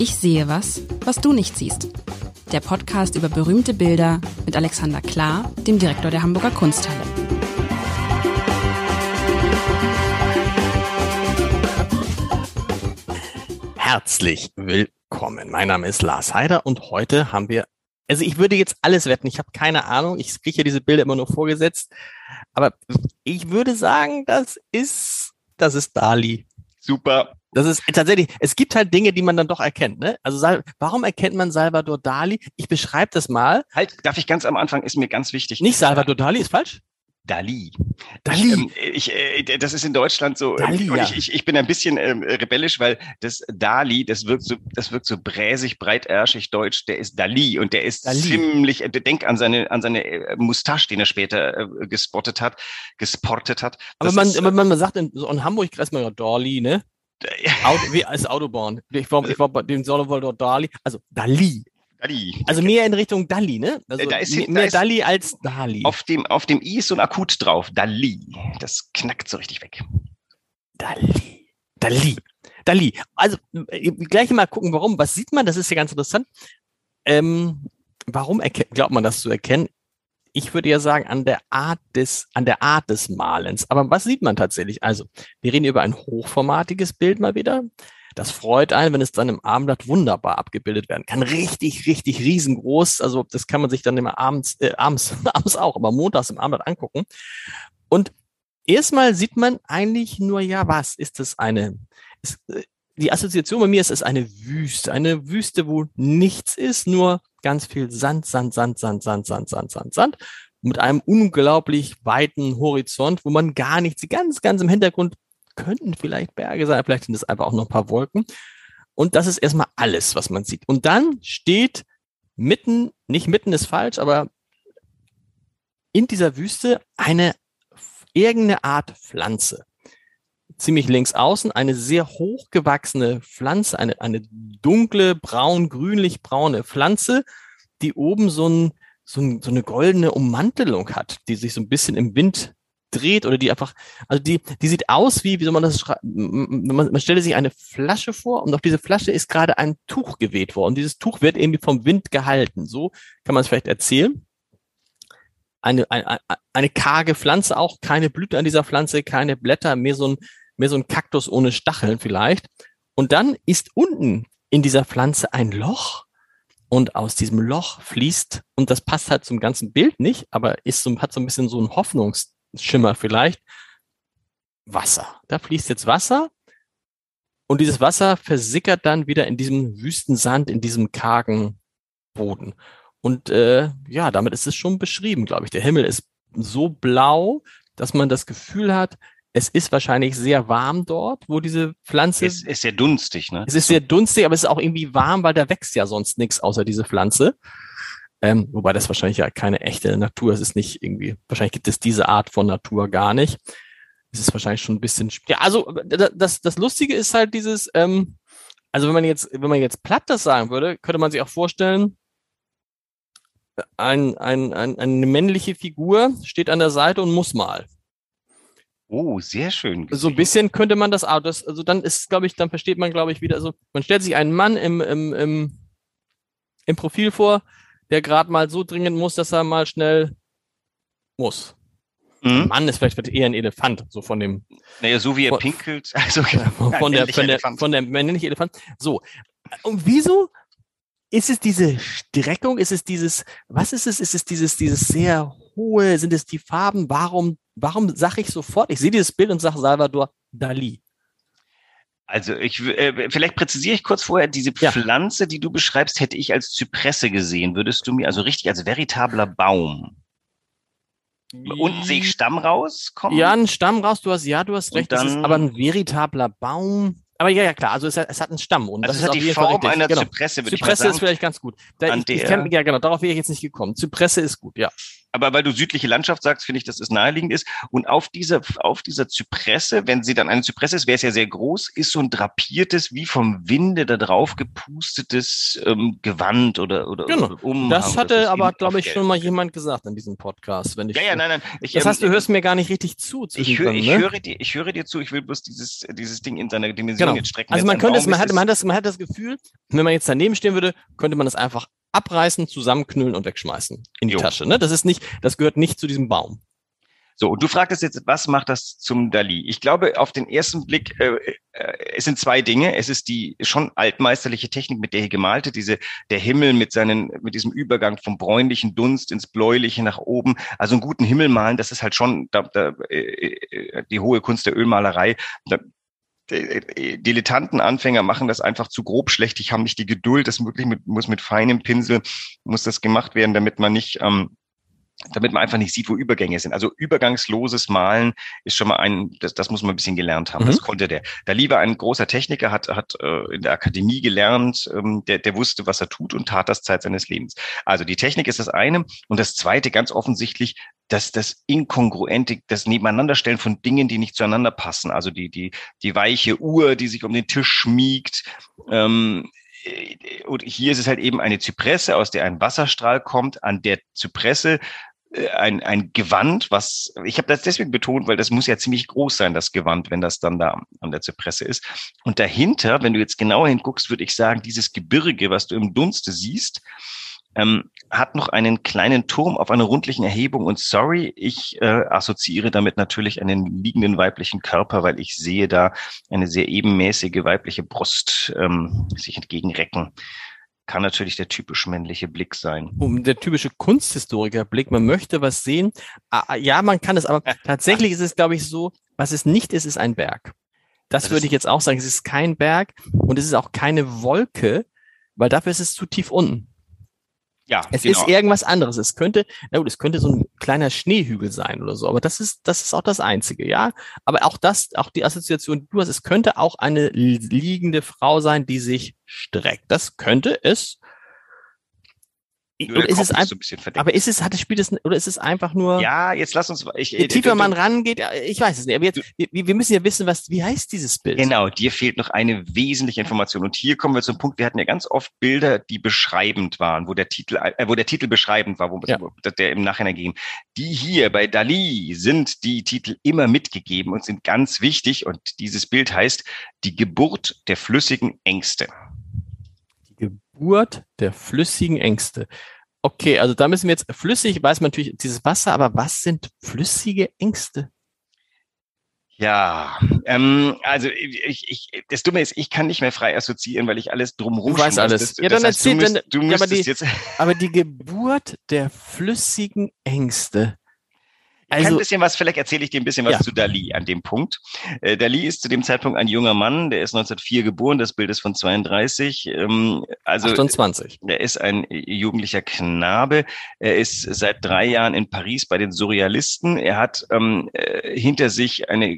Ich sehe was, was du nicht siehst. Der Podcast über berühmte Bilder mit Alexander Klar, dem Direktor der Hamburger Kunsthalle. Herzlich willkommen. Mein Name ist Lars Heider und heute haben wir, also ich würde jetzt alles wetten, ich habe keine Ahnung, ich kriege ja diese Bilder immer nur vorgesetzt, aber ich würde sagen, das ist, das ist Dali. Super. Das ist tatsächlich, es gibt halt Dinge, die man dann doch erkennt. Ne? Also warum erkennt man Salvador Dali? Ich beschreibe das mal. Halt, darf ich ganz am Anfang, ist mir ganz wichtig. Nicht Salvador Dali, ist falsch? Dali. Dali. Ähm, ich, äh, das ist in Deutschland so. Dali, ähm, und ich, ich, ich bin ein bisschen ähm, rebellisch, weil das Dali, das wirkt so, das wirkt so bräsig, breitärschig deutsch. Der ist Dali und der ist Dali. ziemlich. Äh, denk an seine an seine äh, Mustache, den er später äh, gespottet hat, gesportet hat. Aber man, ist, äh, man, man sagt in, so in Hamburg kreist man ja Dali, ne? Auto, wie als Autobahn. Ich war, ich war bei dem Salvador Dali, also Dali. Dali. Also mehr in Richtung Dali, ne? Also da ist- mehr, da ist- Dali als Dali. Auf dem auf dem i ist so ein Akut drauf. Dali. Das knackt so richtig weg. Dali. Dali. Dali. Also gleich mal gucken, warum. Was sieht man? Das ist ja ganz interessant. Ähm, warum glaubt man das zu erkennen? Ich würde ja sagen, an der Art des, an der Art des Malens. Aber was sieht man tatsächlich? Also, wir reden über ein hochformatiges Bild mal wieder. Das freut einen, wenn es dann im Abendblatt wunderbar abgebildet werden kann. Richtig, richtig riesengroß. Also, das kann man sich dann immer abends, äh, abends, abends auch, aber montags im Abendblatt angucken. Und erstmal sieht man eigentlich nur, ja, was ist das eine? Es, äh, die Assoziation bei mir ist es eine Wüste, eine Wüste, wo nichts ist, nur ganz viel Sand, Sand, Sand, Sand, Sand, Sand, Sand, Sand, Sand, mit einem unglaublich weiten Horizont, wo man gar nichts, ganz, ganz im Hintergrund könnten vielleicht Berge sein, vielleicht sind es einfach auch noch ein paar Wolken. Und das ist erstmal alles, was man sieht. Und dann steht mitten, nicht mitten ist falsch, aber in dieser Wüste eine irgendeine Art Pflanze. Ziemlich links außen eine sehr hochgewachsene Pflanze, eine, eine dunkle, braun, grünlich-braune Pflanze, die oben so, ein, so, ein, so eine goldene Ummantelung hat, die sich so ein bisschen im Wind dreht oder die einfach, also die, die sieht aus wie, wie soll man das schreiben? Man, man stelle sich eine Flasche vor und auf diese Flasche ist gerade ein Tuch geweht worden. Dieses Tuch wird irgendwie vom Wind gehalten. So kann man es vielleicht erzählen eine, eine, eine karge Pflanze auch, keine Blüte an dieser Pflanze, keine Blätter, mehr so ein, mehr so ein Kaktus ohne Stacheln vielleicht. Und dann ist unten in dieser Pflanze ein Loch und aus diesem Loch fließt, und das passt halt zum ganzen Bild nicht, aber ist so, hat so ein bisschen so einen Hoffnungsschimmer vielleicht, Wasser. Da fließt jetzt Wasser und dieses Wasser versickert dann wieder in diesem Wüstensand, in diesem kargen Boden. Und äh, ja, damit ist es schon beschrieben, glaube ich. Der Himmel ist so blau, dass man das Gefühl hat, es ist wahrscheinlich sehr warm dort, wo diese Pflanze. Es ist sehr dunstig, ne? es ist sehr dunstig, aber es ist auch irgendwie warm, weil da wächst ja sonst nichts außer diese Pflanze. Ähm, wobei das wahrscheinlich ja keine echte Natur ist. Es ist nicht irgendwie, wahrscheinlich gibt es diese Art von Natur gar nicht. Es ist wahrscheinlich schon ein bisschen. Ja, also da- das, das Lustige ist halt dieses, ähm, also wenn man jetzt, wenn man jetzt platt das sagen würde, könnte man sich auch vorstellen, ein, ein, ein, eine männliche Figur steht an der Seite und muss mal. Oh, sehr schön. So ein bisschen könnte man das auch. Das, also dann ist, glaube ich, dann versteht man, glaube ich, wieder. Also man stellt sich einen Mann im, im, im, im Profil vor, der gerade mal so dringend muss, dass er mal schnell muss. Mhm. Mann ist vielleicht eher ein Elefant, so von dem Naja, so wie er Von- pinkelt. Also, von der, von der, von der männliche Elefant. So. Und wieso ist es diese Streckung? Ist es dieses, was ist es? Ist es dieses, dieses sehr hohe? Sind es die Farben? Warum, warum sage ich sofort? Ich sehe dieses Bild und sage Salvador Dali. Also ich äh, vielleicht präzisiere ich kurz vorher, diese Ja. Pflanze, die du beschreibst, hätte ich als Zypresse gesehen. Würdest du mir also richtig als veritabler Baum. Unten sehe ich Stamm rauskommen. Ja, ein Stamm raus, du hast, ja, du hast recht, es ist dann- aber ein veritabler Baum. Aber ja, ja, klar, also es hat, es hat einen Stamm und also das es ist hat die Form einer genau. Zypresse, würde ich mal Zypresse ist sagen. vielleicht ganz gut. Da, ich, ich kenn, ja, genau, darauf wäre ich jetzt nicht gekommen. Zypresse ist gut, ja. Aber weil du südliche Landschaft sagst, finde ich, dass es naheliegend ist. Und auf dieser, auf dieser Zypresse, wenn sie dann eine Zypresse ist, wäre es ja sehr groß, ist so ein drapiertes, wie vom Winde da drauf gepustetes ähm, Gewand oder, oder, genau. oder Umhang. Das hatte das aber, glaube ich, schon mal jemand gesagt in diesem Podcast. Wenn ich, ja, ja, nein, nein. Ich, das heißt, du ähm, hörst mir gar nicht richtig zu. Ich, hör, ich, ne? höre dir, ich höre dir zu, ich will bloß dieses, dieses Ding in seiner Dimension genau. jetzt strecken. Also man könnte es, man hat, man, hat das, man hat das Gefühl, wenn man jetzt daneben stehen würde, könnte man das einfach abreißen, zusammenknüllen und wegschmeißen in die jo. Tasche. Ne? Das ist nicht, das gehört nicht zu diesem Baum. So, und du fragtest jetzt, was macht das zum Dali? Ich glaube, auf den ersten Blick, äh, äh, es sind zwei Dinge. Es ist die schon altmeisterliche Technik, mit der hier gemalte, diese, der Himmel mit seinen, mit diesem Übergang vom bräunlichen Dunst ins bläuliche nach oben. Also einen guten Himmel malen, das ist halt schon da, da, äh, äh die hohe Kunst der Ölmalerei. Da, Dilettanten, Anfänger machen das einfach zu grob schlecht. Ich habe nicht die Geduld. Das muss mit feinem Pinsel muss das gemacht werden, damit man nicht ähm, damit man einfach nicht sieht, wo Übergänge sind. Also übergangsloses Malen ist schon mal ein, das, das muss man ein bisschen gelernt haben. Mhm. Das konnte der. Da lieber ein großer Techniker hat, hat äh, in der Akademie gelernt, ähm, der, der wusste, was er tut und tat das Zeit seines Lebens. Also die Technik ist das eine. Und das zweite ganz offensichtlich, dass das Inkongruente, das Nebeneinanderstellen von Dingen, die nicht zueinander passen. Also die, die, die weiche Uhr, die sich um den Tisch schmiegt, ähm, und hier ist es halt eben eine Zypresse, aus der ein Wasserstrahl kommt. An der Zypresse äh, ein, ein Gewand, was, ich habe das deswegen betont, weil das muss ja ziemlich groß sein, das Gewand, wenn das dann da an der Zypresse ist. Und dahinter, wenn du jetzt genauer hinguckst, würde ich sagen, dieses Gebirge, was du im Dunste siehst, ähm, hat noch einen kleinen Turm auf einer rundlichen Erhebung. Und sorry, ich äh, assoziiere damit natürlich einen liegenden weiblichen Körper, weil ich sehe da eine sehr ebenmäßige weibliche Brust ähm, sich entgegenrecken kann natürlich der typisch männliche Blick sein. Um der typische Kunsthistoriker-Blick. Man möchte was sehen. Ah, ah ja, man kann es, aber tatsächlich ist es, glaube ich, so, was es nicht ist, ist ein Berg. Das, das würde ich jetzt auch sagen. Es ist kein Berg und es ist auch keine Wolke, weil dafür ist es zu tief unten. Ja, es genau. ist irgendwas anderes. Es könnte, na gut, es könnte so ein kleiner Schneehügel sein oder so, aber das ist, das ist auch das Einzige, ja. Aber auch das, auch die Assoziation, die du hast, es könnte auch eine liegende Frau sein, die sich streckt. Das könnte es oder ist es ein, so ein aber ist es, hat das Spiel das, oder ist es einfach nur? Ja, jetzt lass uns, ich, je tiefer man rangeht, ich weiß es nicht, aber jetzt, wir, wir müssen ja wissen, was, wie heißt dieses Bild? Genau, dir fehlt noch eine wesentliche Information. Und hier kommen wir zum Punkt, wir hatten ja ganz oft Bilder, die beschreibend waren, wo der Titel, äh, wo der Titel beschreibend war, wo ja. der im Nachhinein ging. Die hier bei Dali sind die Titel immer mitgegeben und sind ganz wichtig. Und dieses Bild heißt die Geburt der flüssigen Ängste. Geburt der flüssigen Ängste. Okay, also da müssen wir jetzt flüssig, weiß man natürlich dieses Wasser, aber was sind flüssige Ängste? Ja, ähm, also ich, ich, das Dumme ist, ich kann nicht mehr frei assoziieren, weil ich alles drumherum Du weißt alles. Das, ja, dann erzähl, du, müsst, du ja, aber, die, jetzt aber die Geburt der flüssigen Ängste. Also, kann ein bisschen was, vielleicht erzähle ich dir ein bisschen was ja. zu Dali an dem Punkt. Äh, Dali ist zu dem Zeitpunkt ein junger Mann, der ist 1904 geboren, das Bild ist von 32. Ähm, also 28. Er ist ein jugendlicher Knabe. Er ist seit drei Jahren in Paris bei den Surrealisten. Er hat ähm, äh, hinter sich eine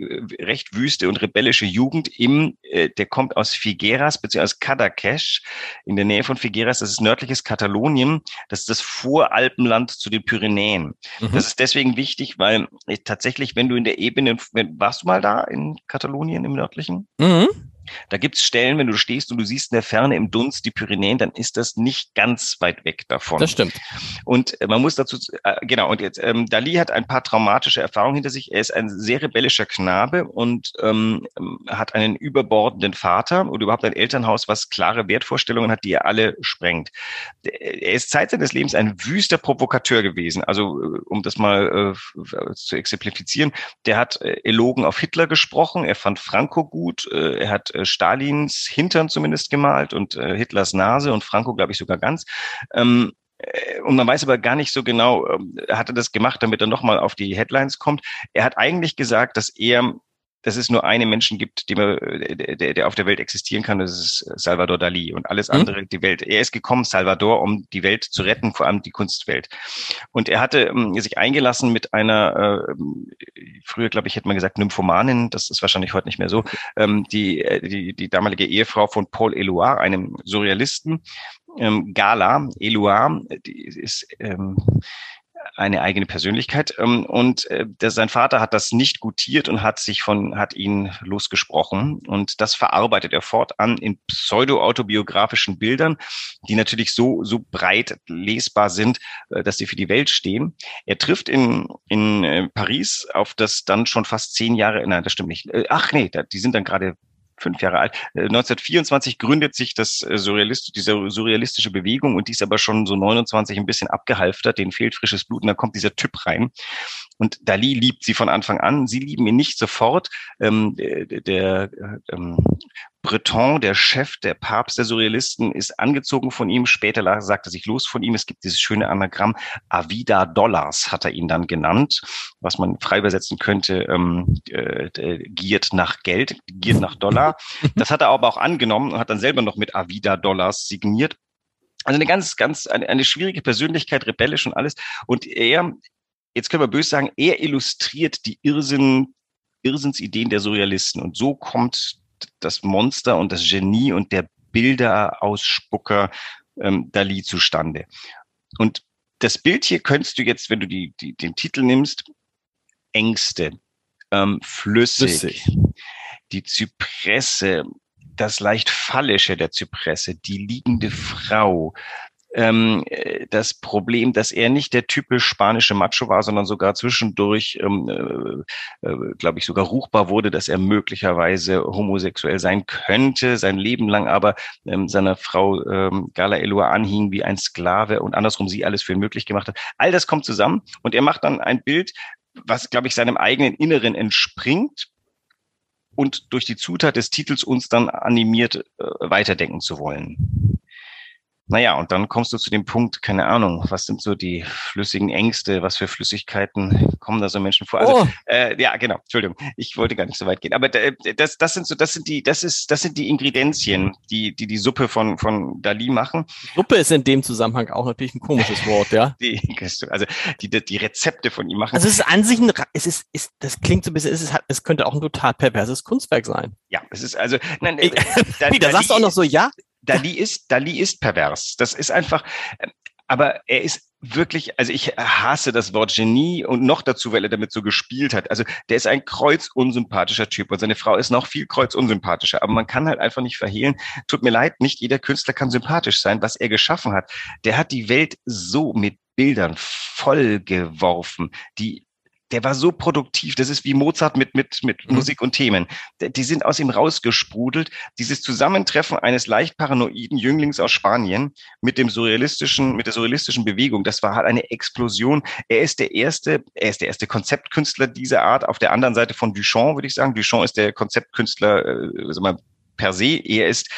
recht wüste und rebellische Jugend im, äh, der kommt aus Figueras beziehungsweise Cadaqués in der Nähe von Figueras. Das ist nördliches Katalonien. Das ist das Voralpenland zu den Pyrenäen. Mhm. Das ist deswegen wichtig, weil ich, tatsächlich, wenn du in der Ebene, wenn, warst du mal da in Katalonien im nördlichen? Mhm. Da gibt's Stellen, wenn du stehst und du siehst in der Ferne im Dunst die Pyrenäen, dann ist das nicht ganz weit weg davon. Das stimmt. Und äh, man muss dazu, äh, genau, und jetzt, ähm, Dali hat ein paar traumatische Erfahrungen hinter sich. Er ist ein sehr rebellischer Knabe und ähm, hat einen überbordenden Vater oder überhaupt ein Elternhaus, was klare Wertvorstellungen hat, die er alle sprengt. Er ist Zeit seines Lebens ein wüster Provokateur gewesen. Also, äh, um das mal äh, zu exemplifizieren, der hat äh, Elogen auf Hitler gesprochen, er fand Franco gut, äh, er hat äh, Stalins Hintern zumindest gemalt und äh, Hitlers Nase und Franco, glaube ich, sogar ganz. Ähm, äh, und man weiß aber gar nicht so genau, äh, hat er das gemacht, damit er nochmal auf die Headlines kommt. Er hat eigentlich gesagt, dass er dass es nur einen Menschen gibt, die man, der, der auf der Welt existieren kann, das ist Salvador Dali und alles mhm. andere, mhm. die Welt. Er ist gekommen, Salvador, um die Welt zu retten, vor allem die Kunstwelt. Und er hatte ähm, sich eingelassen mit einer, äh, früher glaube ich, hätte man gesagt, Nymphomanin, das ist wahrscheinlich heute nicht mehr so, ähm, die, äh, die, die damalige Ehefrau von Paul Eluard, einem Surrealisten, ähm, Gala Eluard, die ist ähm, eine eigene Persönlichkeit. Ähm, und äh, der, sein Vater hat das nicht gutiert und hat sich von, hat ihn losgesprochen. Und das verarbeitet er fortan in pseudo-autobiografischen Bildern, die natürlich so, so breit lesbar sind, äh, dass sie für die Welt stehen. Er trifft in, in äh, Paris auf das dann schon fast zehn Jahre, nein, das stimmt nicht. Äh, ach nee, die sind dann gerade fünf Jahre alt. 1924 äh, gründet sich das äh, Surrealist, diese surrealistische Bewegung und die ist aber schon so 29 ein bisschen abgehalftert, denen fehlt frisches Blut und dann kommt dieser Typ rein. Und Dali liebt sie von Anfang an. Sie lieben ihn nicht sofort. Ähm, der, der ähm, Breton, der Chef, der Papst der Surrealisten, ist angezogen von ihm. Später sagt er sich los von ihm. Es gibt dieses schöne Anagramm Avida Dollars, hat er ihn dann genannt, was man frei übersetzen könnte, ähm, äh, giert nach Geld, giert nach Dollar. Das hat er aber auch angenommen und hat dann selber noch mit Avida Dollars signiert. Also eine ganz, ganz, eine, eine schwierige Persönlichkeit, rebellisch und alles. Und er, jetzt können wir böse sagen, er illustriert die Irrsinn, Irrsinnsideen der Surrealisten. Und so kommt das Monster und das Genie und der Bilderausspucker ähm, Dali zustande. Und das Bild hier könntest du jetzt, wenn du die, die, den Titel nimmst, Ängste, ähm, flüssig, flüssig, die Zypresse, das leicht Fallische der Zypresse, die liegende Frau, ähm, äh, das Problem, dass er nicht der typisch spanische Macho war, sondern sogar zwischendurch, ähm, äh, äh, glaube ich, sogar ruchbar wurde, dass er möglicherweise homosexuell sein könnte, sein Leben lang aber ähm, seiner Frau ähm, Gala Elua anhing wie ein Sklave und andersrum sie alles für möglich gemacht hat. All das kommt zusammen und er macht dann ein Bild, was, glaube ich, seinem eigenen Inneren entspringt und durch die Zutat des Titels uns dann animiert, äh, weiterdenken zu wollen. Naja, und dann kommst du zu dem Punkt, keine Ahnung, was sind so die flüssigen Ängste, was für Flüssigkeiten kommen da so Menschen vor? Also, oh. äh, ja, genau, Entschuldigung, ich wollte gar nicht so weit gehen. Aber das, das sind so, das sind die, das ist, das sind die Ingredienzien, die, die die Suppe von, von Dali machen. Suppe ist in dem Zusammenhang auch natürlich ein komisches Wort, ja. die, also die, die Rezepte von ihm machen. Also es ist an sich ein, es ist, ist das klingt so ein bisschen, es, ist, es könnte auch ein total perverses Kunstwerk sein. Ja, es ist also, nein, äh, da, da sagst du auch noch so, ja, Dali ist, Dali ist pervers. Das ist einfach, aber er ist wirklich, also ich hasse das Wort Genie und noch dazu, weil er damit so gespielt hat. Also der ist ein kreuzunsympathischer Typ und seine Frau ist noch viel kreuzunsympathischer. Aber man kann halt einfach nicht verhehlen, tut mir leid, nicht jeder Künstler kann sympathisch sein, was er geschaffen hat. Der hat die Welt so mit Bildern vollgeworfen, die der war so produktiv. Das ist wie Mozart mit, mit, mit mhm. Musik und Themen. Die sind aus ihm rausgesprudelt. Dieses Zusammentreffen eines leicht paranoiden Jünglings aus Spanien mit dem surrealistischen, mit der surrealistischen Bewegung, das war halt eine Explosion. Er ist der erste, er ist der erste Konzeptkünstler dieser Art. Auf der anderen Seite von Duchamp, würde ich sagen. Duchamp ist der Konzeptkünstler, äh, sag mal, per se. Er ist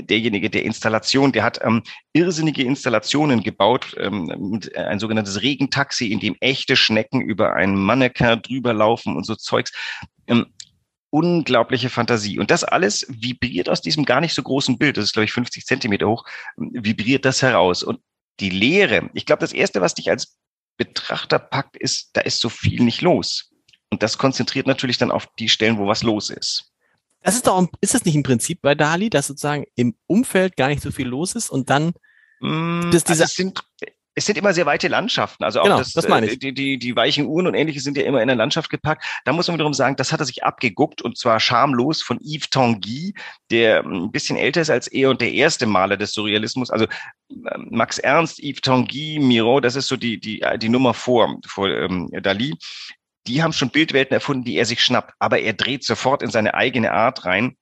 derjenige der Installation, der hat ähm, irrsinnige Installationen gebaut, ähm, ein sogenanntes Regentaxi, in dem echte Schnecken über ein Mannequin drüber laufen und so Zeugs. Ähm, unglaubliche Fantasie. Und das alles vibriert aus diesem gar nicht so großen Bild, das ist, glaube ich, 50 Zentimeter hoch, vibriert das heraus. Und die Lehre, ich glaube, das Erste, was dich als Betrachter packt, ist, da ist so viel nicht los. Und das konzentriert natürlich dann auf die Stellen, wo was los ist. Das ist doch, ist das nicht ein Prinzip bei Dali, dass sozusagen im Umfeld gar nicht so viel los ist und dann, mm, dass diese, also es sind, es sind immer sehr weite Landschaften. Also auch genau, das, das meine ich. Äh, die, die, die weichen Uhren und ähnliches sind ja immer in der Landschaft gepackt. Da muss man wiederum sagen, das hat er sich abgeguckt und zwar schamlos von Yves Tanguy, der ein bisschen älter ist als er und der erste Maler des Surrealismus. Also ähm, Max Ernst, Yves Tanguy, Miro, das ist so die, die, die Nummer vor, vor ähm, Dali die haben schon Bildwelten erfunden, die er sich schnappt, aber er dreht sofort in seine eigene Art rein.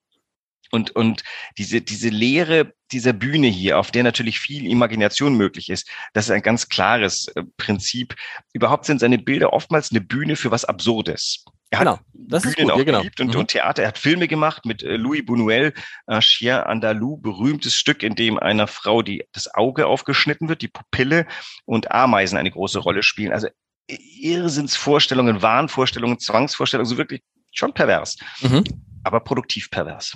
Und, und diese, diese Leere dieser Bühne hier, auf der natürlich viel Imagination möglich ist, das ist ein ganz klares äh, Prinzip. Überhaupt sind seine Bilder oftmals eine Bühne für was Absurdes. Er genau, das Bühnen ist gut, auch ja, genau. geliebt und, mhm. und Theater. Er hat Filme gemacht mit äh, Louis Buñuel, äh, Chien Andalou, berühmtes Stück, in dem einer Frau die, das Auge aufgeschnitten wird, die Pupille und Ameisen eine große Rolle spielen. Also Irrsinnsvorstellungen, Wahnvorstellungen, Zwangsvorstellungen, so wirklich schon pervers, mhm. aber produktiv pervers.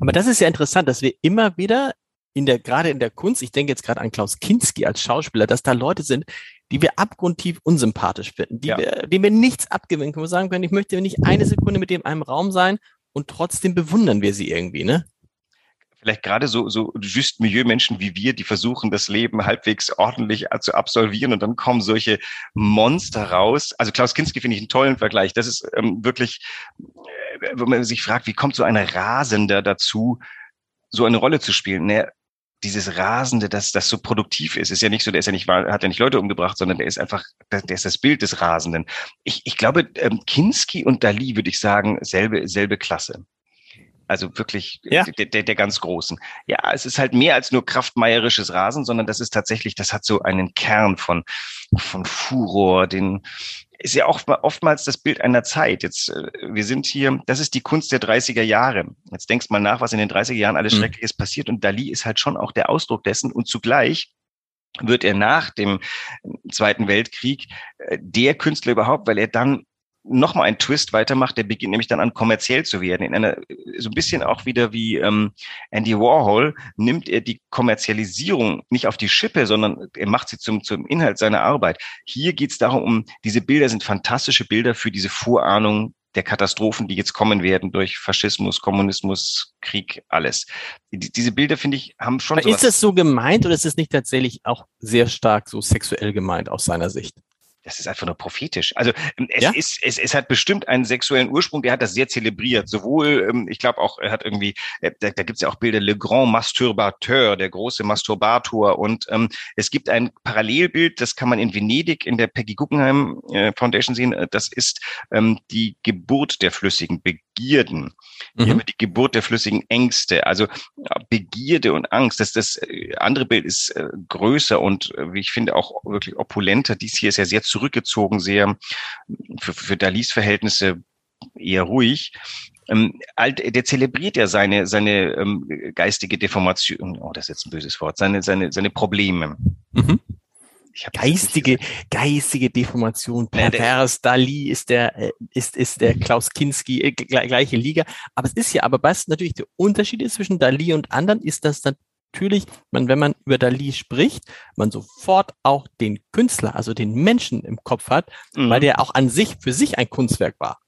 Aber das ist ja interessant, dass wir immer wieder in der, gerade in der Kunst, ich denke jetzt gerade an Klaus Kinski als Schauspieler, dass da Leute sind, die wir abgrundtief unsympathisch finden, die ja. wir, denen wir nichts abgewinnen können, wir sagen können, ich möchte nicht eine Sekunde mit dem einem Raum sein und trotzdem bewundern wir sie irgendwie, ne? Vielleicht gerade so, so just Milieu-Menschen wie wir, die versuchen, das Leben halbwegs ordentlich zu absolvieren und dann kommen solche Monster raus. Also Klaus Kinski finde ich einen tollen Vergleich. Das ist ähm, wirklich, äh, wenn man sich fragt, wie kommt so ein Rasender dazu, so eine Rolle zu spielen? Naja, dieses Rasende, dass das so produktiv ist, ist ja nicht so, der ist ja nicht, hat ja nicht Leute umgebracht, sondern der ist einfach, der, der ist das Bild des Rasenden. Ich, ich glaube, ähm, Kinski und Dali würde ich sagen, selbe, selbe Klasse. Also wirklich ja. der, der, der ganz Großen. Ja, es ist halt mehr als nur kraftmeierisches Rasen, sondern das ist tatsächlich, das hat so einen Kern von, von Furor, den, ist ja auch oftmals das Bild einer Zeit. Jetzt, äh, wir sind hier, das ist die Kunst der 30er Jahre. Jetzt denkst mal nach, was in den 30er Jahren alles mhm. Schreckliches passiert. Und Dali ist halt schon auch der Ausdruck dessen. Und zugleich wird er nach dem Zweiten Weltkrieg äh, der Künstler überhaupt, weil er dann nochmal einen Twist weitermacht, der beginnt nämlich dann an kommerziell zu werden. In einer, so ein bisschen auch wieder wie ähm, Andy Warhol nimmt er die Kommerzialisierung nicht auf die Schippe, sondern er macht sie zum, zum Inhalt seiner Arbeit. Hier geht es darum, um diese Bilder sind fantastische Bilder für diese Vorahnung der Katastrophen, die jetzt kommen werden durch Faschismus, Kommunismus, Krieg, alles. Die, diese Bilder, finde ich, haben schon. Ist das so gemeint oder ist es nicht tatsächlich auch sehr stark so sexuell gemeint aus seiner Sicht? Das ist einfach nur prophetisch. Also ähm, es ja? ist, es, es hat bestimmt einen sexuellen Ursprung, der hat das sehr zelebriert. Sowohl, ähm, ich glaube auch, er hat irgendwie, äh, da, da gibt es ja auch Bilder, Le Grand Masturbateur, der große Masturbator. Und ähm, es gibt ein Parallelbild, das kann man in Venedig in der Peggy Guggenheim äh, Foundation sehen. Äh, das ist ähm, die Geburt der flüssigen Begierden. Mhm. Hier die Geburt der flüssigen Ängste. Also Begierde und Angst. Das, das äh, andere Bild ist äh, größer und wie ich finde auch wirklich opulenter. Dies hier ist ja sehr zurückgezogen, sehr für, für Dalis Verhältnisse eher ruhig. Ähm, der zelebriert ja seine, seine ähm, geistige Deformation, oh, das ist jetzt ein böses Wort, seine, seine, seine Probleme. Mhm. geistige, geistige Deformation, pervers, Dali ist der, äh, ist, ist der Klaus Kinski, äh, gleiche Liga. Aber es ist ja, aber was natürlich der Unterschied ist zwischen Dali und anderen, ist, dass dann natürlich, man, wenn man über Dali spricht, man sofort auch den Künstler, also den Menschen im Kopf hat, mhm. weil der auch an sich für sich ein Kunstwerk war.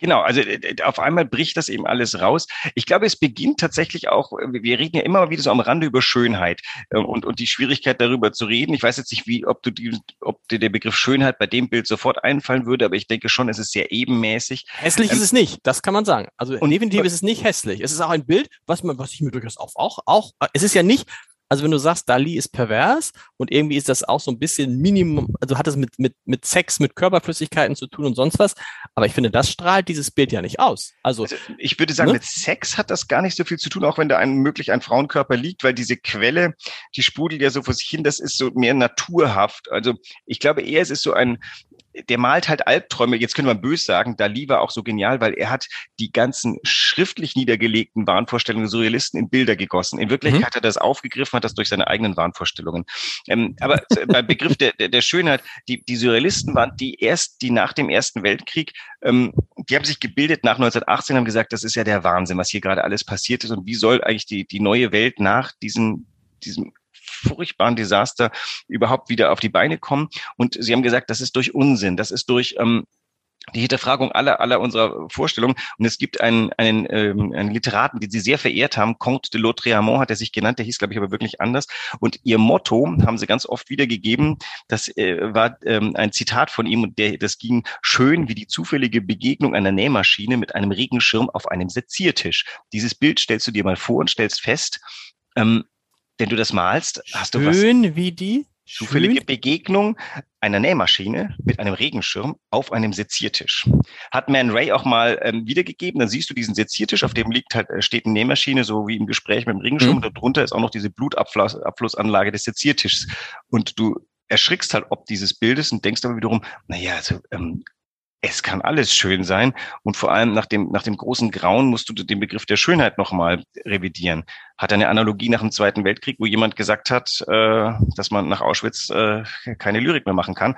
Genau, also auf einmal bricht das eben alles raus. Ich glaube, es beginnt tatsächlich auch, wir reden ja immer wieder so am Rande über Schönheit äh, und, und die Schwierigkeit darüber zu reden. Ich weiß jetzt nicht, wie, ob du die, ob dir der Begriff Schönheit bei dem Bild sofort einfallen würde, aber ich denke schon, es ist sehr ebenmäßig. Hässlich ähm, ist es nicht, das kann man sagen. Also und, definitiv ist es nicht hässlich. Es ist auch ein Bild, was man, was ich mir durchaus auch, auch, auch, es ist ja nicht, also wenn du sagst, Dali ist pervers und irgendwie ist das auch so ein bisschen Minimum, also hat es mit, mit, mit Sex, mit Körperflüssigkeiten zu tun und sonst was. Aber ich finde, das strahlt dieses Bild ja nicht aus. Also, also ich würde sagen, ne? mit Sex hat das gar nicht so viel zu tun, auch wenn da ein, möglich ein Frauenkörper liegt, weil diese Quelle, die sprudelt ja so vor sich hin, das ist so mehr naturhaft. Also ich glaube eher, es ist so ein, der malt halt Albträume. Jetzt könnte man bös sagen, Dali war auch so genial, weil er hat die ganzen schriftlich niedergelegten Wahnvorstellungen der Surrealisten in Bilder gegossen. In Wirklichkeit mhm. hat er das aufgegriffen, hat das durch seine eigenen Wahnvorstellungen. Ähm, aber beim Begriff der, der, Schönheit, die, die Surrealisten waren die erst, die nach dem Ersten Weltkrieg, ähm, die haben sich gebildet nach 1918, haben gesagt, das ist ja der Wahnsinn, was hier gerade alles passiert ist und wie soll eigentlich die, die neue Welt nach diesen diesem furchtbaren Desaster überhaupt wieder auf die Beine kommen. Und Sie haben gesagt, das ist durch Unsinn, das ist durch ähm, die Hinterfragung aller, aller unserer Vorstellungen. Und es gibt einen, einen, ähm, einen Literaten, den Sie sehr verehrt haben, Comte de Lautréamont hat er sich genannt, der hieß, glaube ich, aber wirklich anders. Und ihr Motto haben Sie ganz oft wiedergegeben, das äh, war ähm, ein Zitat von ihm, und der, das ging schön wie die zufällige Begegnung einer Nähmaschine mit einem Regenschirm auf einem Seziertisch. Dieses Bild stellst du dir mal vor und stellst fest, ähm, wenn du das malst, hast du was. Schön wie die zufällige Begegnung einer Nähmaschine mit einem Regenschirm auf einem Seziertisch. Hat Man Ray auch mal ähm, wiedergegeben, dann siehst du diesen Seziertisch, auf dem liegt halt, äh, steht eine Nähmaschine, so wie im Gespräch mit dem Regenschirm, mhm. und darunter ist auch noch diese Blutabflussanlage des Seziertischs. Und du erschrickst halt ob dieses Bildes und denkst aber wiederum, naja, also ähm, es kann alles schön sein. Und vor allem nach dem, nach dem großen Grauen musst du den Begriff der Schönheit nochmal revidieren. Hat eine Analogie nach dem Zweiten Weltkrieg, wo jemand gesagt hat, äh, dass man nach Auschwitz äh, keine Lyrik mehr machen kann.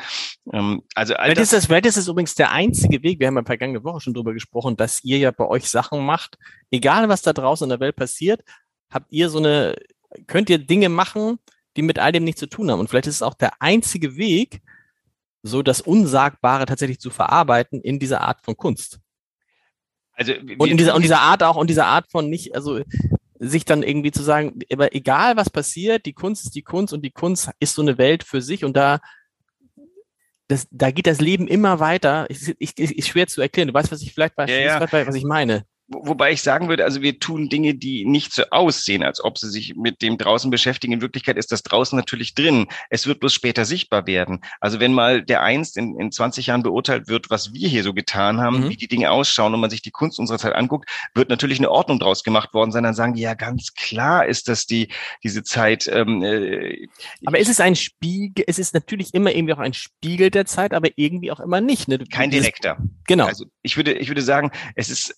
Ähm, also all das, das, das ist übrigens der einzige Weg, wir haben ja vergangene Woche schon drüber gesprochen, dass ihr ja bei euch Sachen macht, egal was da draußen in der Welt passiert, habt ihr so eine, könnt ihr Dinge machen, die mit all dem nichts zu tun haben. Und vielleicht ist es auch der einzige Weg, so das Unsagbare tatsächlich zu verarbeiten in dieser Art von Kunst. Also und in dieser und dieser Art auch und dieser Art von nicht, also sich dann irgendwie zu sagen, aber egal was passiert, die Kunst ist die Kunst und die Kunst ist so eine Welt für sich und da das, da geht das Leben immer weiter. Ich, ich, ist schwer zu erklären. Du weißt, was ich vielleicht Ja, ja. was ich meine. Wo- Wobei ich sagen würde, also wir tun Dinge, die nicht so aussehen, als ob sie sich mit dem draußen beschäftigen. In Wirklichkeit ist das draußen natürlich drin. Es wird bloß später sichtbar werden. Also wenn mal der einst in, in 20 Jahren beurteilt wird, was wir hier so getan haben, Mhm. wie die Dinge ausschauen und man sich die Kunst unserer Zeit anguckt, wird natürlich eine Ordnung draus gemacht worden sein. Dann sagen die, ja, ganz klar ist das die, diese Zeit. Ähm, äh, Aber es ist ein Spiegel, es ist natürlich immer irgendwie auch ein Spiegel der Zeit, aber irgendwie auch immer nicht. Ne? Kein direkter. Genau. Also ich würde, ich würde sagen, es ist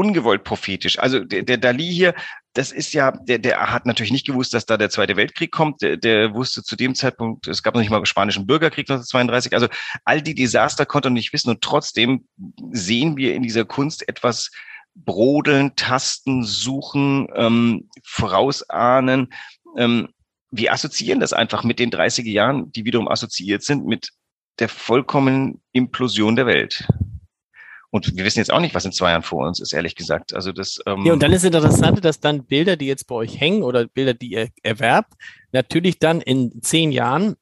ungewollt prophetisch. Also der, der Dali hier, das ist ja, der, der hat natürlich nicht gewusst, dass da der Zweite Weltkrieg kommt. Der, der wusste zu dem Zeitpunkt, es gab noch nicht mal spanischen Bürgerkrieg 1932. Also all die Desaster konnte er nicht wissen und trotzdem sehen wir in dieser Kunst etwas brodeln, tasten, suchen, ähm, vorausahnen. Ähm, wir assoziieren das einfach mit den 30er Jahren, die wiederum assoziiert sind mit der vollkommenen Implosion der Welt. Und wir wissen jetzt auch nicht, was in zwei Jahren vor uns ist, ehrlich gesagt. Also das. Ähm, Ja, und dann ist es interessant, dass dann Bilder, die jetzt bei euch hängen oder Bilder, die ihr erwerbt, natürlich dann in zehn Jahren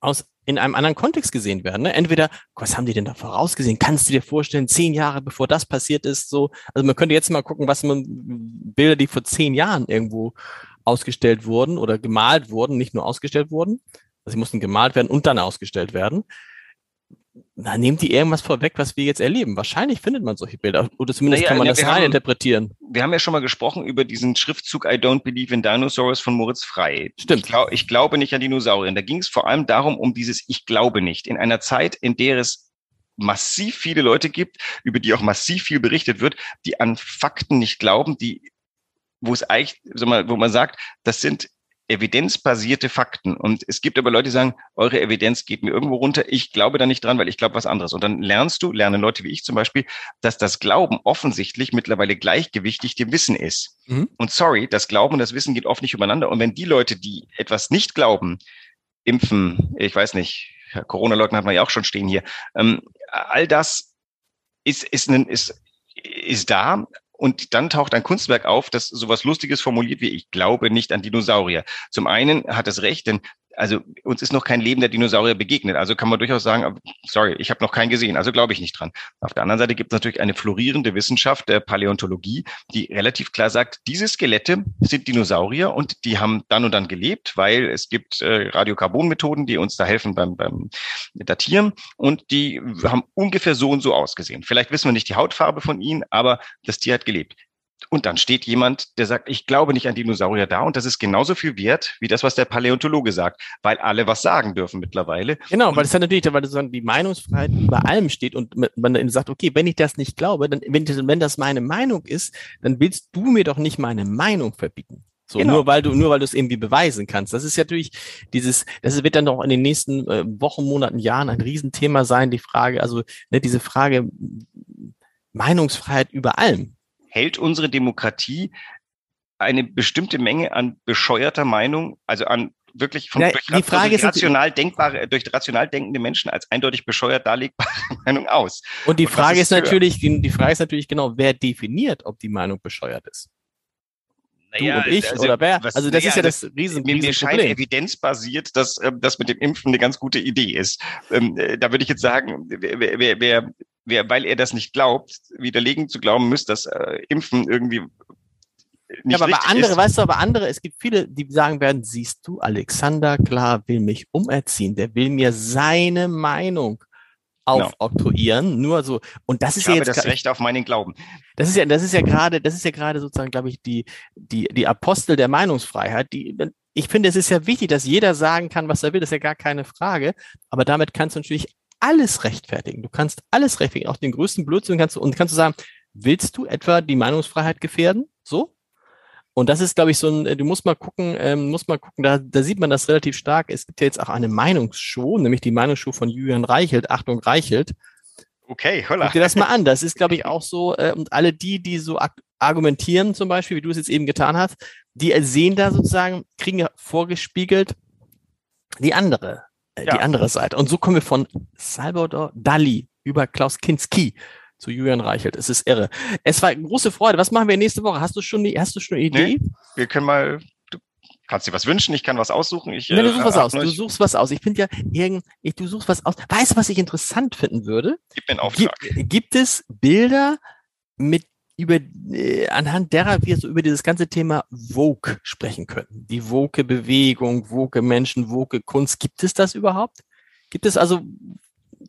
aus in einem anderen Kontext gesehen werden. Ne? Entweder, was haben die denn da vorausgesehen? Kannst du dir vorstellen, zehn Jahre bevor das passiert ist, so, also man könnte jetzt mal gucken, was man Bilder, die vor zehn Jahren irgendwo ausgestellt wurden oder gemalt wurden, nicht nur ausgestellt wurden, also sie mussten gemalt werden und dann ausgestellt werden. Da nehmen die irgendwas vorweg, was wir jetzt erleben. Wahrscheinlich findet man solche Bilder. Oder zumindest Naja, kann man ja, das wir haben- reininterpretieren. wir haben ja schon mal gesprochen über diesen Schriftzug I don't believe in dinosaurs von Moritz Frey. Stimmt. Ich, glaub, ich glaube nicht an Dinosaurier. Da ging es vor allem darum, um dieses Ich glaube nicht. In einer Zeit, in der es massiv viele Leute gibt, über die auch massiv viel berichtet wird, die an Fakten nicht glauben, die, wo es eigentlich, sag mal, wo man sagt, das sind evidenzbasierte Fakten. Und es gibt aber Leute, die sagen, eure Evidenz geht mir irgendwo runter. Ich glaube da nicht dran, weil ich glaube was anderes. Und dann lernst du, lernen Leute wie ich zum Beispiel, dass das Glauben offensichtlich mittlerweile gleichgewichtig dem Wissen ist. Mhm. Und sorry, das Glauben und das Wissen geht oft nicht übereinander. Und wenn die Leute, die etwas nicht glauben, impfen, ich weiß nicht, Corona-Leugner hat man ja auch schon stehen hier, ähm, all das ist, ist, ein, ist, ist da. Und dann taucht ein Kunstwerk auf, das sowas Lustiges formuliert wie, ich glaube nicht an Dinosaurier. Zum einen hat es recht, denn also uns ist noch kein lebender Dinosaurier begegnet. Also kann man durchaus sagen, sorry, ich habe noch keinen gesehen, also glaube ich nicht dran. Auf der anderen Seite gibt es natürlich eine florierende Wissenschaft der Paläontologie, die relativ klar sagt, diese Skelette sind Dinosaurier und die haben dann und dann gelebt, weil es gibt äh, Radiokarbonmethoden, die uns da helfen beim, beim Datieren und die haben ungefähr so und so ausgesehen. Vielleicht wissen wir nicht die Hautfarbe von ihnen, aber das Tier hat gelebt. Und dann steht jemand, der sagt, ich glaube nicht an Dinosaurier da und das ist genauso viel wert wie das, was der Paläontologe sagt, weil alle was sagen dürfen mittlerweile. Genau, weil es dann natürlich, weil sozusagen die Meinungsfreiheit über allem steht und man dann sagt, okay, wenn ich das nicht glaube, dann, wenn, wenn das meine Meinung ist, dann willst du mir doch nicht meine Meinung verbieten. So, Genau. nur weil du, nur weil du es irgendwie beweisen kannst. Das ist ja natürlich dieses, das wird dann doch in den nächsten äh, Wochen, Monaten, Jahren ein Riesenthema sein, die Frage, also ne, diese Frage Meinungsfreiheit über allem. Hält unsere Demokratie eine bestimmte Menge an bescheuerter Meinung, also an wirklich von Ja, durch, die Frage durch ist rational denkbare, durch rational denkende Menschen als eindeutig bescheuert darlegbare Meinung aus. Und die Und was Frage ist ist höher? natürlich, die, die Frage ist natürlich genau, wer definiert, ob die Meinung bescheuert ist? Du und ich oder wer? Also das ist ja das riesen, mir, mir scheint Riesenproblem. evidenzbasiert, dass ähm, das mit dem Impfen eine ganz gute Idee ist. Ähm, äh, da würde ich jetzt sagen, wer, wer, wer, weil er das nicht glaubt, widerlegen zu glauben müsste, dass äh, Impfen irgendwie nicht Ja, aber andere, ist. weißt du, aber andere, es gibt viele, die sagen werden, siehst du, Alexander klar will mich umerziehen, der will mir seine Meinung aufoktroyieren, nur so. Und das Ich ist ja jetzt, das Recht auf meinen Glauben. das ist ja, das ist ja gerade, das ist ja gerade sozusagen, glaube ich, die, die, die Apostel der Meinungsfreiheit, die, ich finde, es ist ja wichtig, dass jeder sagen kann, was er will, das ist ja gar keine Frage, aber damit kannst du natürlich alles rechtfertigen. Du kannst alles rechtfertigen, auch den größten Blödsinn kannst du, und kannst du sagen, willst du etwa die Meinungsfreiheit gefährden? So? Und das ist, glaube ich, so ein, du musst mal gucken, ähm, musst mal gucken, da, da sieht man das relativ stark. Es gibt ja jetzt auch eine Meinungsshow, nämlich die Meinungsshow von Julian Reichelt, Achtung Reichelt. Okay, holla. Guck dir das mal an. Das ist, glaube ich, auch so, äh, und alle die, die so argumentieren, zum Beispiel, wie du es jetzt eben getan hast, die sehen da sozusagen, kriegen ja vorgespiegelt die andere, äh, Ja. die andere Seite. Und so kommen wir von Salvador Dali über Klaus Kinski zu Julian Reichelt. Es ist irre. Es war eine große Freude. Was machen wir nächste Woche? Hast du schon, die, hast du schon eine Idee? Nee, wir können mal, du kannst dir was wünschen, ich kann was aussuchen. Ich, Nee, du äh, suchst was aus. Du suchst was aus. Ich finde ja, irgend, ich, du suchst was aus. Weißt du, was ich interessant finden würde? Gib mir einen Auftrag. Gibt, gibt es Bilder mit über äh, anhand derer wir so über dieses ganze Thema Vogue sprechen könnten? Die Vogue Bewegung, Vogue Menschen, Vogue Kunst. Gibt es das überhaupt? Gibt es also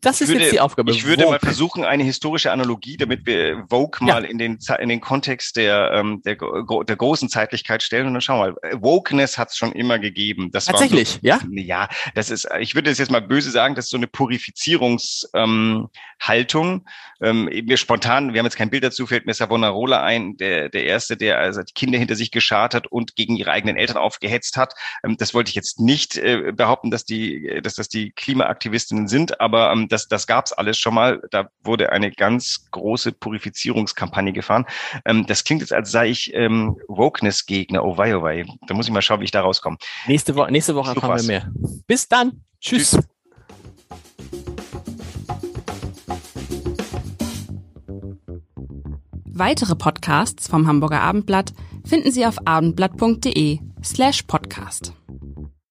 das ist würde- jetzt die Aufgabe. Ich würde mal Vogue. versuchen, eine historische Analogie, damit wir Vogue Ja. mal in den, in den Kontext der, ähm, der, der großen Zeitlichkeit stellen und dann schauen wir mal. Wokeness hat es schon immer gegeben. Das Tatsächlich, ja? So, ja, das ist, ich würde das jetzt mal böse sagen, das ist so eine Purifizierungshaltung. Ähm, Haltung. ähm, mir spontan, wir haben jetzt kein Bild dazu, fällt mir Savonarola ein, der, der Erste, der also die Kinder hinter sich geschart hat und gegen ihre eigenen Eltern aufgehetzt hat. Ähm, das wollte ich jetzt nicht äh, behaupten, dass die, dass das die Klimaaktivistinnen sind, aber ähm, das, das gab es alles schon mal. Da wurde eine ganz große Purifizierungskampagne gefahren. Ähm, das klingt jetzt, als sei ich ähm, Wokeness-Gegner. Oh wei, oh wei. Da muss ich mal schauen, wie ich da rauskomme. Nächste Woche, nächste Woche erfahren wir mehr. Bis dann. Tschüss. Tschüss. Weitere Podcasts vom Hamburger Abendblatt finden Sie auf abendblatt.de slash podcast.